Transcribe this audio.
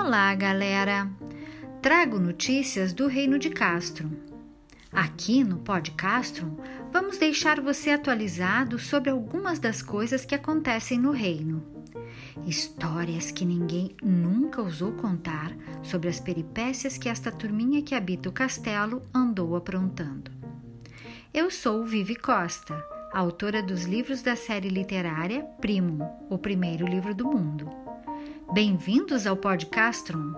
Olá, galera! Trago notícias do Reino de Castro. Aqui no Pod Castro, vamos deixar você atualizado sobre algumas das coisas que acontecem no reino. Histórias que ninguém nunca ousou contar sobre as peripécias que esta turminha que habita o castelo andou aprontando. Eu sou Vivi Costa, autora dos livros da série literária Primo, o primeiro livro do mundo. Bem-vindos ao Podcastrum!